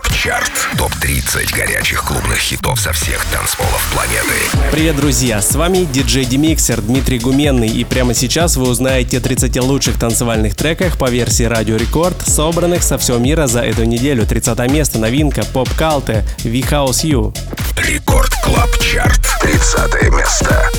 Club Chart. Топ-30 горячих клубных хитов со всех танцполов планеты. Привет, друзья! С вами диджей Демиксер Дмитрий Гуменный. И прямо сейчас вы узнаете о 30 лучших танцевальных треках по версии Радио Рекорд, собранных со всего мира за эту неделю. 30 место, новинка, Pop Culture, We House You. Record Club Chart. 30 место.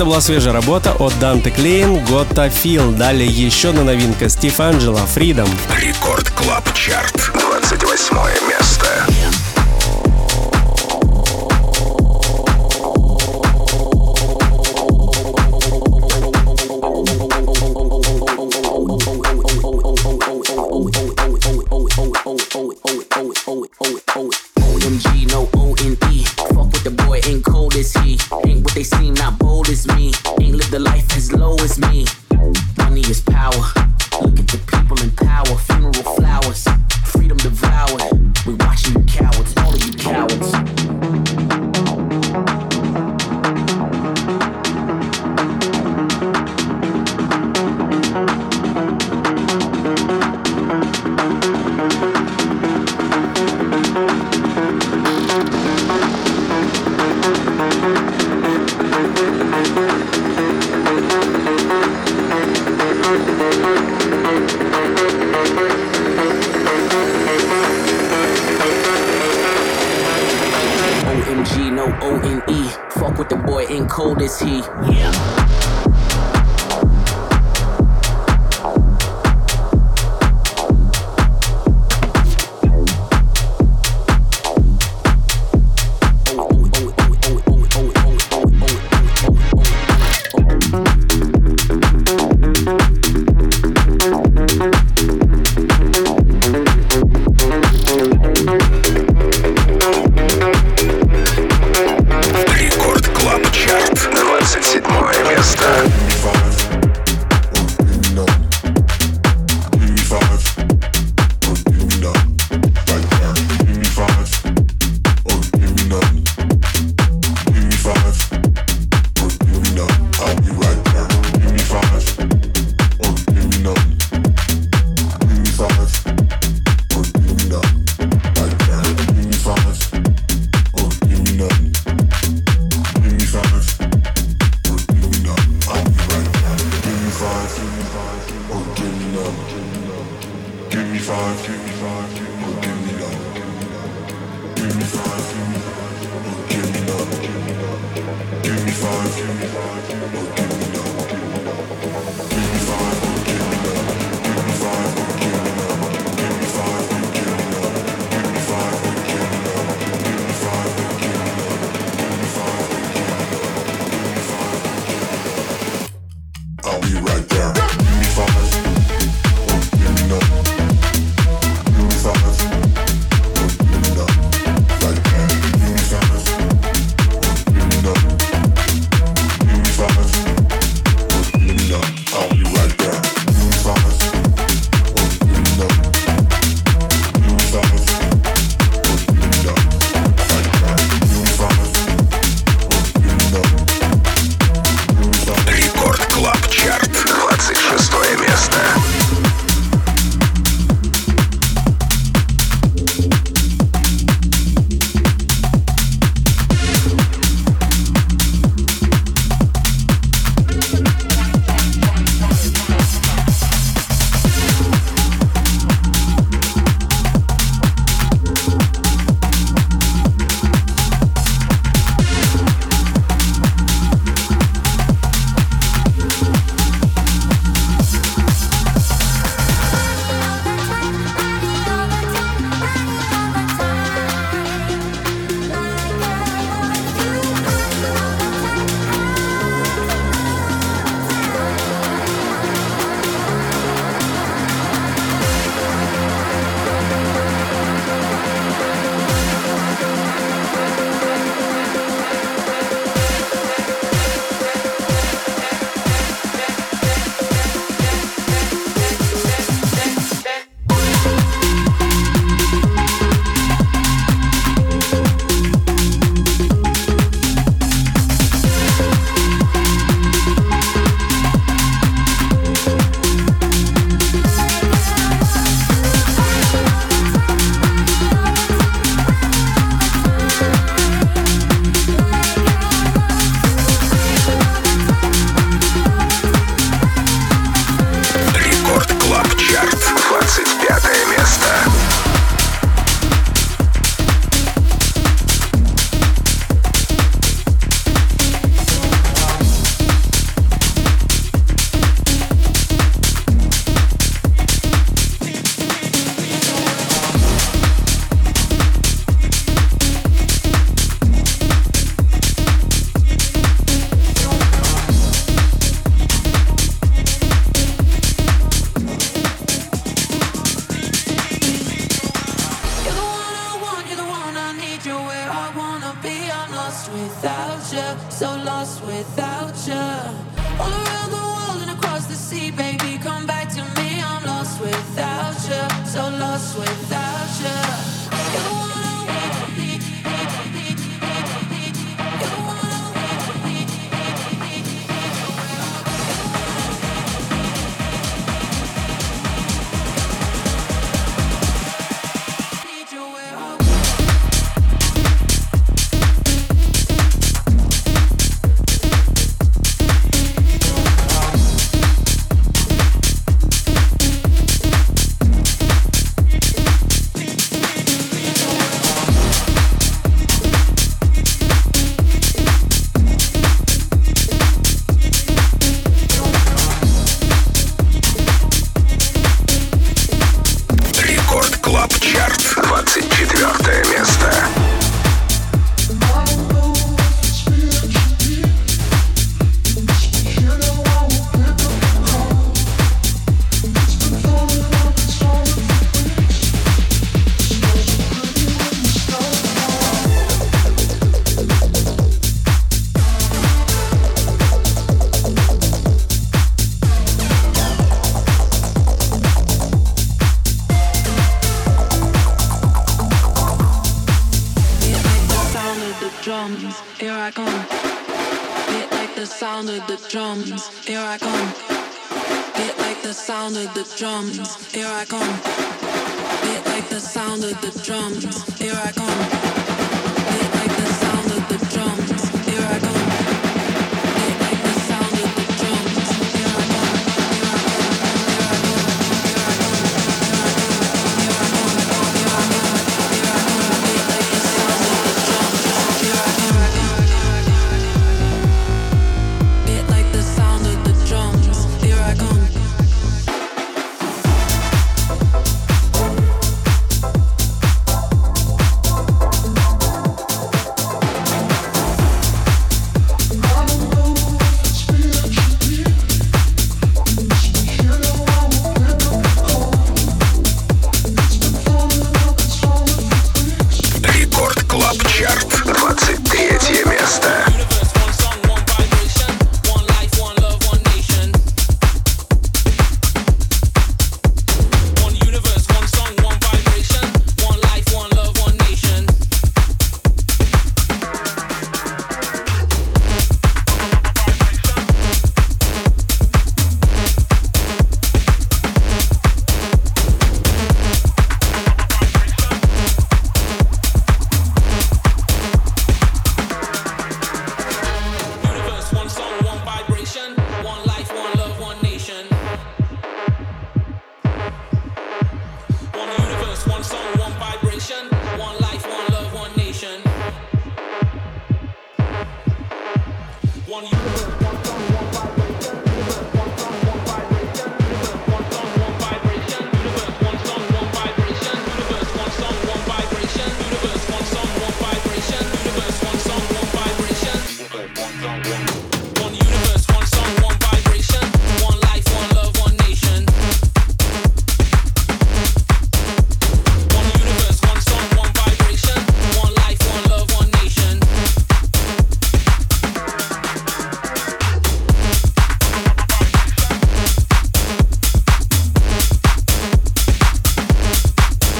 Это была свежая работа от Данте Клейн, Gotta Feel. Далее еще одна новинка Стив Анджело, Freedom. Record Club Chart, 28 место.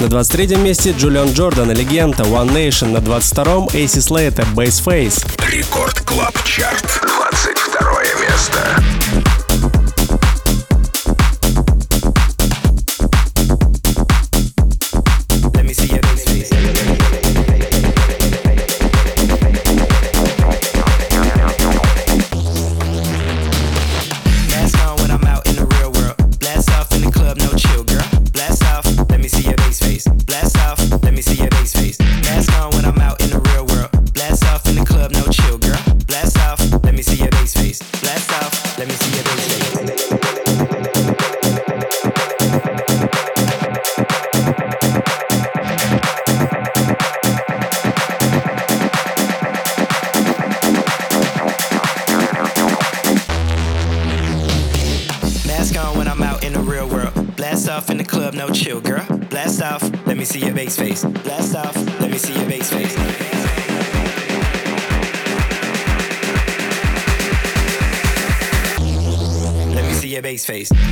На 23-м месте Джулиан Джордан легенда One Nation, на 22-м AC Slater Bass Face. Record Club Chart, 22 место. me see your bass face. Blast off, let me see your bass face. your bass face.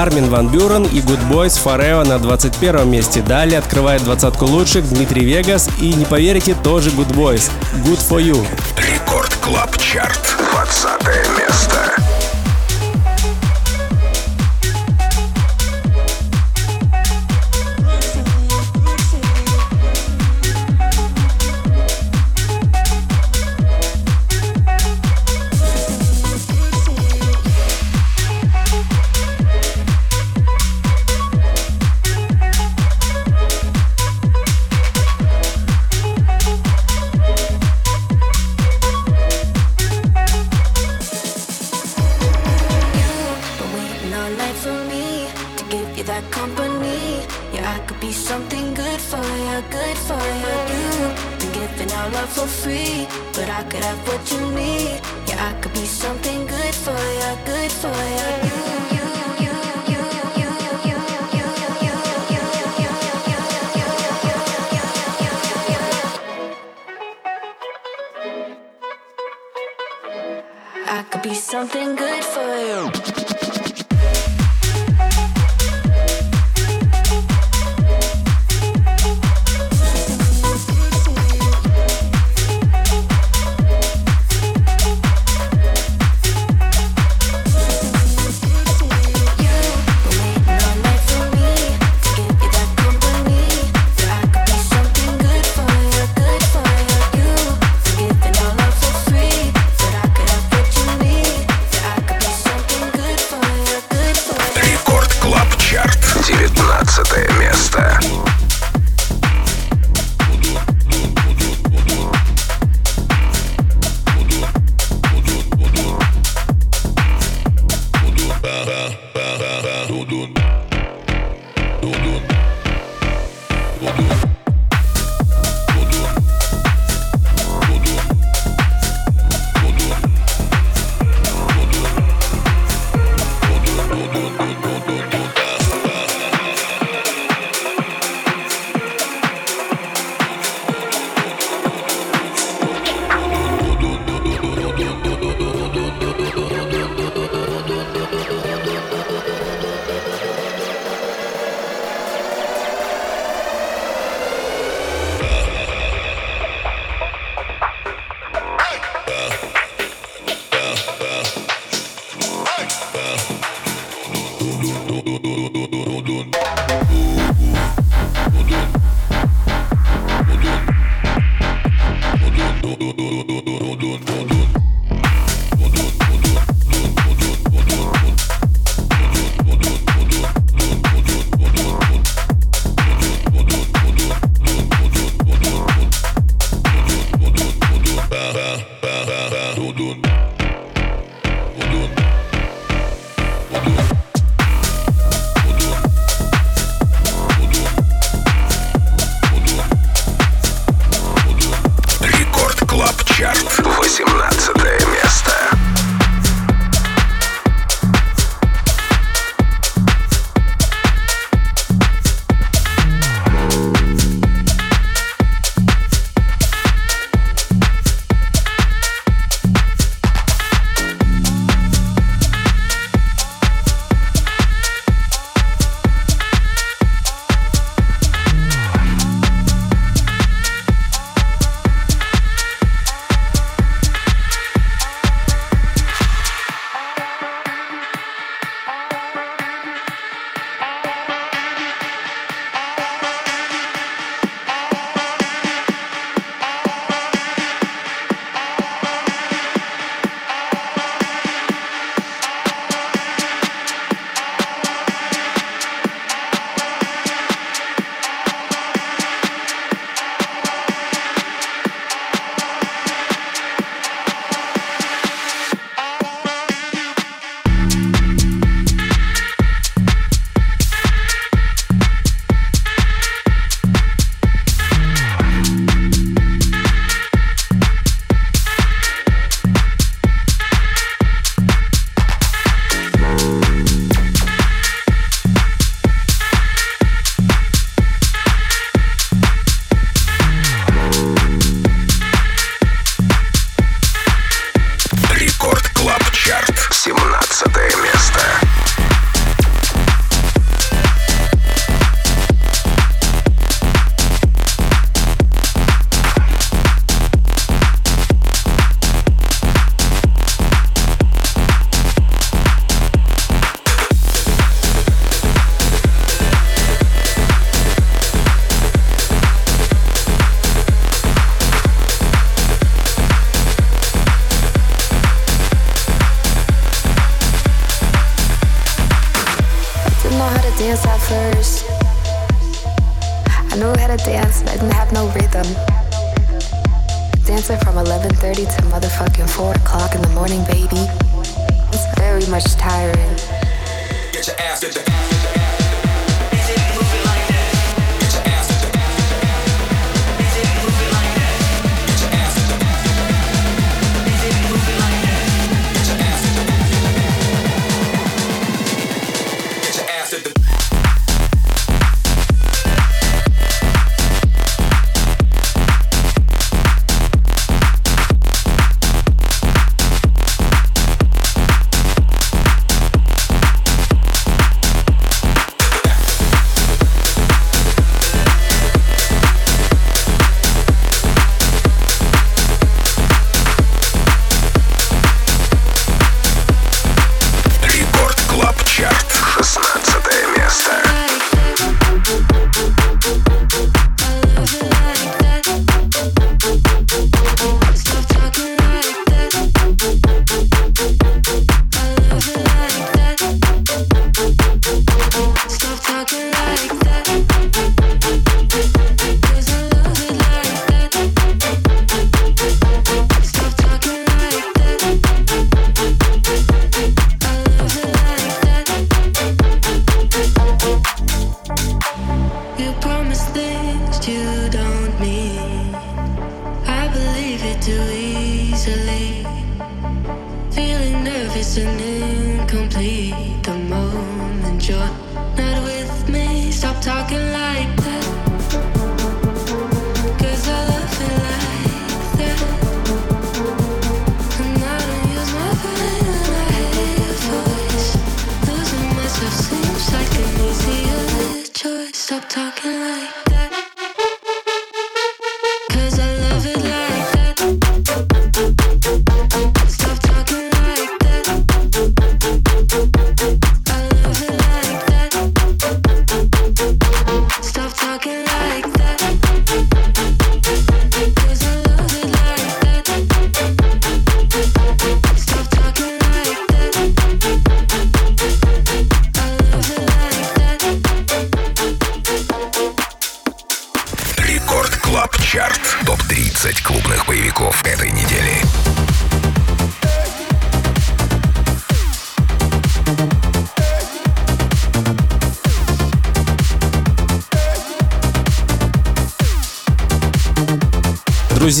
Армин Ван Бюрен и Goodboys Forever на 21 месте. Далее открывает двадцатку лучших Дмитрий Вегас и, не поверите, тоже Goodboys. Good For You. Record Club Chart. 20 место.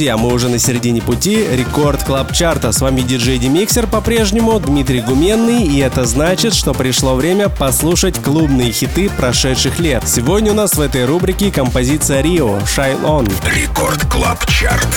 Друзья, мы уже на середине пути. Record Club Chart а. С вами диджей Демиксер по-прежнему, Дмитрий Гуменный. И это значит, что пришло время послушать клубные хиты прошедших лет. Сегодня у нас в этой рубрике композиция R.I.O. «Shine On». Record Club Chart.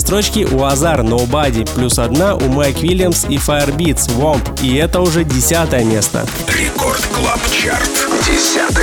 Строчки у Азар Nobody, плюс одна у Майк Уильямс и Firebeatz Womp, и это уже десятое место. Record Club Chart, десятое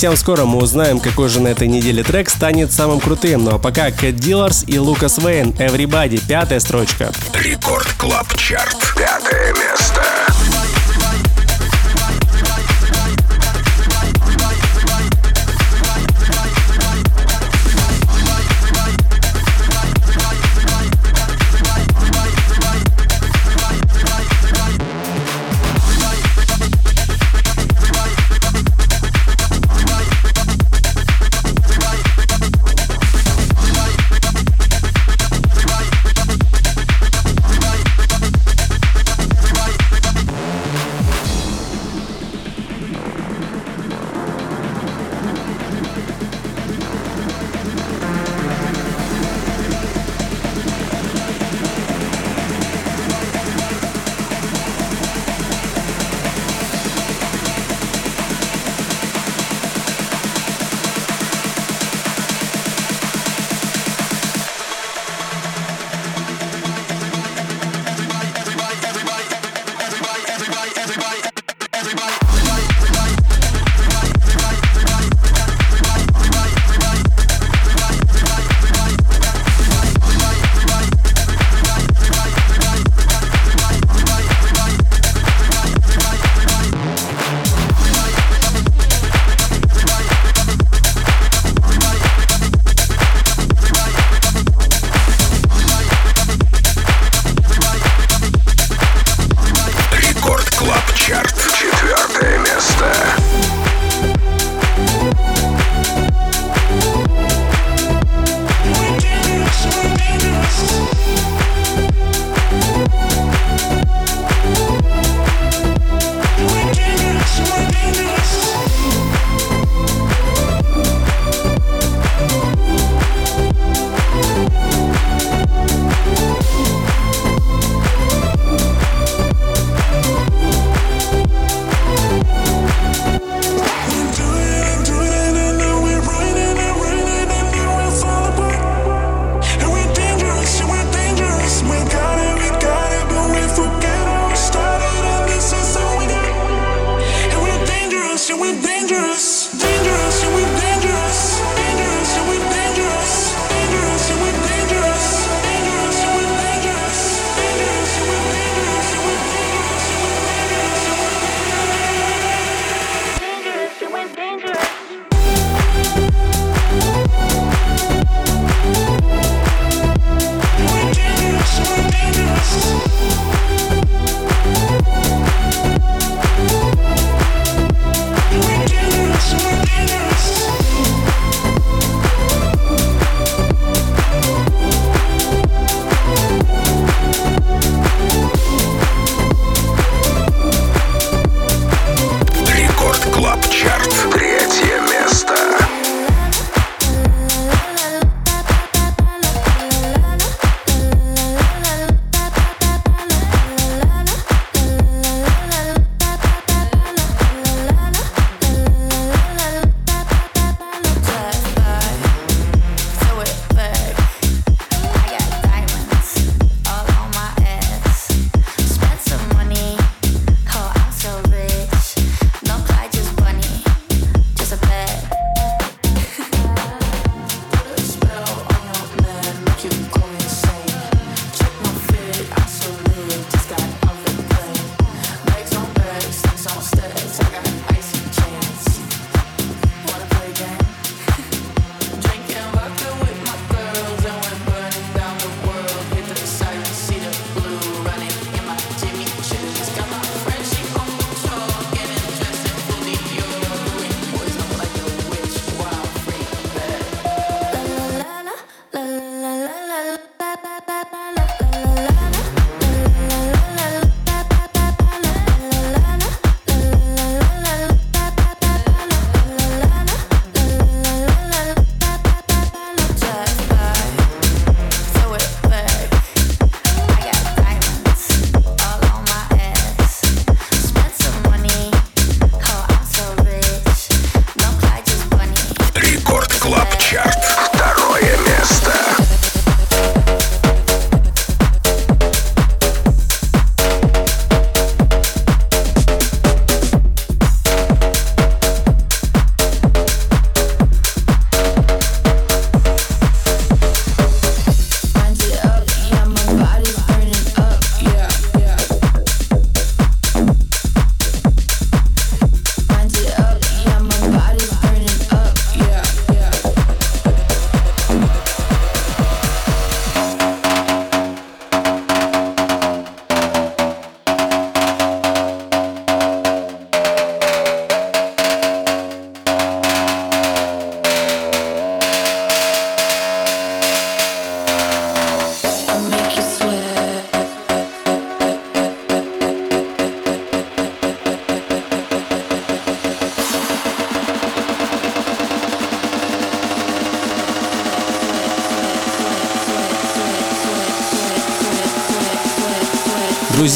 Совсем скоро мы узнаем, какой же на этой неделе трек станет самым крутым. Ну а пока Cat Dealers и Лукас Вейн Everybody, пятая строчка. Record Club Chart, пятое место.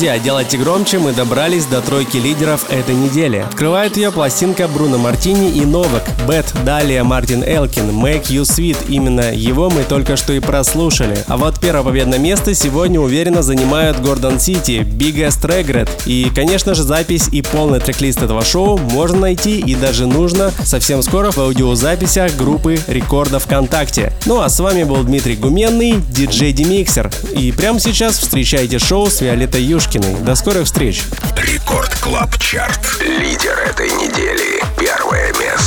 Друзья, делайте громче, мы добрались до тройки лидеров этой недели. Открывает ее пластинка Бруно Мартини и Новак, Бет, далее Мартин Элкин, Make You Sweet. Именно его мы только что и прослушали. А вот первое победное место сегодня уверенно занимают Гордон Сити, Biggest Regret. И, конечно же, запись и полный трек-лист этого шоу можно найти и даже нужно совсем скоро в аудиозаписях группы Рекорда ВКонтакте. Ну а с вами был Дмитрий Гуменный, диджей Демиксер. И прямо сейчас встречайте шоу с Виолеттой Юшкиной. До скорых встреч! Record Club Chart. Лидер этой недели. Первое место.